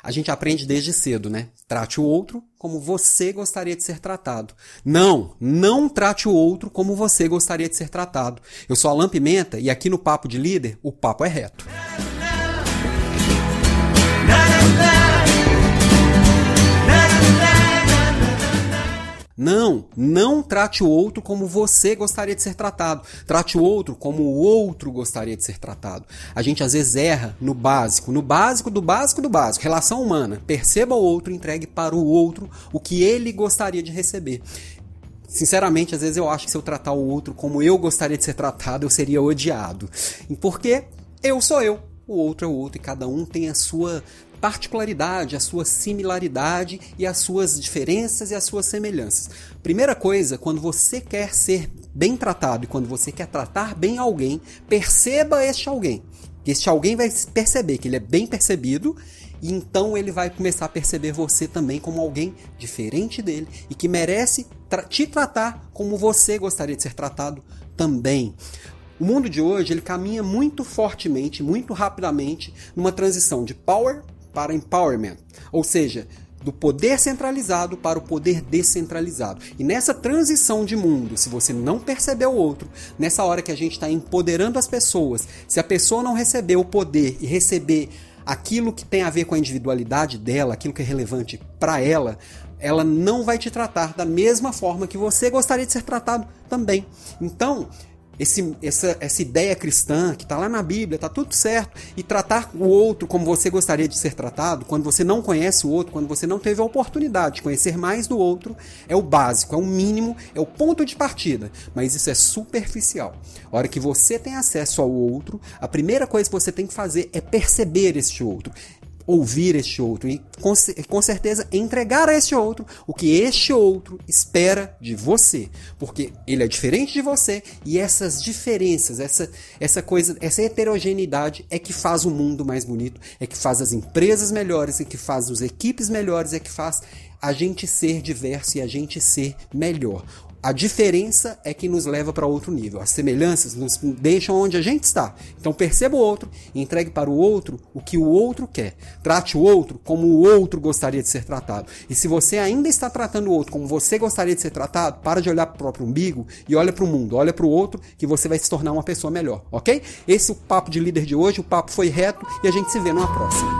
A gente aprende desde cedo, né? Trate o outro como você gostaria de ser tratado. Não, não trate o outro como você gostaria de ser tratado. Eu sou Alan Pimenta e aqui no Papo de Líder, o papo é reto. Não, não trate o outro como você gostaria de ser tratado. Trate o outro como o outro gostaria de ser tratado. A gente às vezes erra no básico, no básico do básico do básico. Relação humana. Perceba o outro, entregue para o outro o que ele gostaria de receber. Sinceramente, às vezes eu acho que se eu tratar o outro como eu gostaria de ser tratado, eu seria odiado. Porque eu sou eu, o outro é o outro e cada um tem a sua particularidade, a sua similaridade e as suas diferenças e as suas semelhanças. Primeira coisa, quando você quer ser bem tratado e quando você quer tratar bem alguém, perceba este alguém. Este alguém vai perceber que ele é bem percebido e então ele vai começar a perceber você também como alguém diferente dele e que merece tra te tratar como você gostaria de ser tratado também. O mundo de hoje ele caminha muito fortemente, muito rapidamente numa transição de power para empowerment, ou seja, do poder centralizado para o poder descentralizado. E nessa transição de mundo, se você não perceber o outro, nessa hora que a gente está empoderando as pessoas, se a pessoa não receber o poder e receber aquilo que tem a ver com a individualidade dela, aquilo que é relevante para ela, ela não vai te tratar da mesma forma que você gostaria de ser tratado também. Então, esse, essa, essa ideia cristã que está lá na Bíblia, está tudo certo, e tratar o outro como você gostaria de ser tratado, quando você não conhece o outro, quando você não teve a oportunidade de conhecer mais do outro, é o básico, é o mínimo, é o ponto de partida. Mas isso é superficial. A hora que você tem acesso ao outro, a primeira coisa que você tem que fazer é perceber este outro ouvir este outro e com, com certeza entregar a este outro o que este outro espera de você, porque ele é diferente de você e essas diferenças, essa essa coisa, essa heterogeneidade é que faz o mundo mais bonito, é que faz as empresas melhores, é que faz as equipes melhores, é que faz a gente ser diverso e a gente ser melhor. A diferença é que nos leva para outro nível. As semelhanças nos deixam onde a gente está. Então perceba o outro e entregue para o outro o que o outro quer. Trate o outro como o outro gostaria de ser tratado. E se você ainda está tratando o outro como você gostaria de ser tratado, para de olhar para o próprio umbigo e olha para o mundo, olha para o outro que você vai se tornar uma pessoa melhor, ok? Esse é o papo de líder de hoje. O papo foi reto e a gente se vê numa próxima.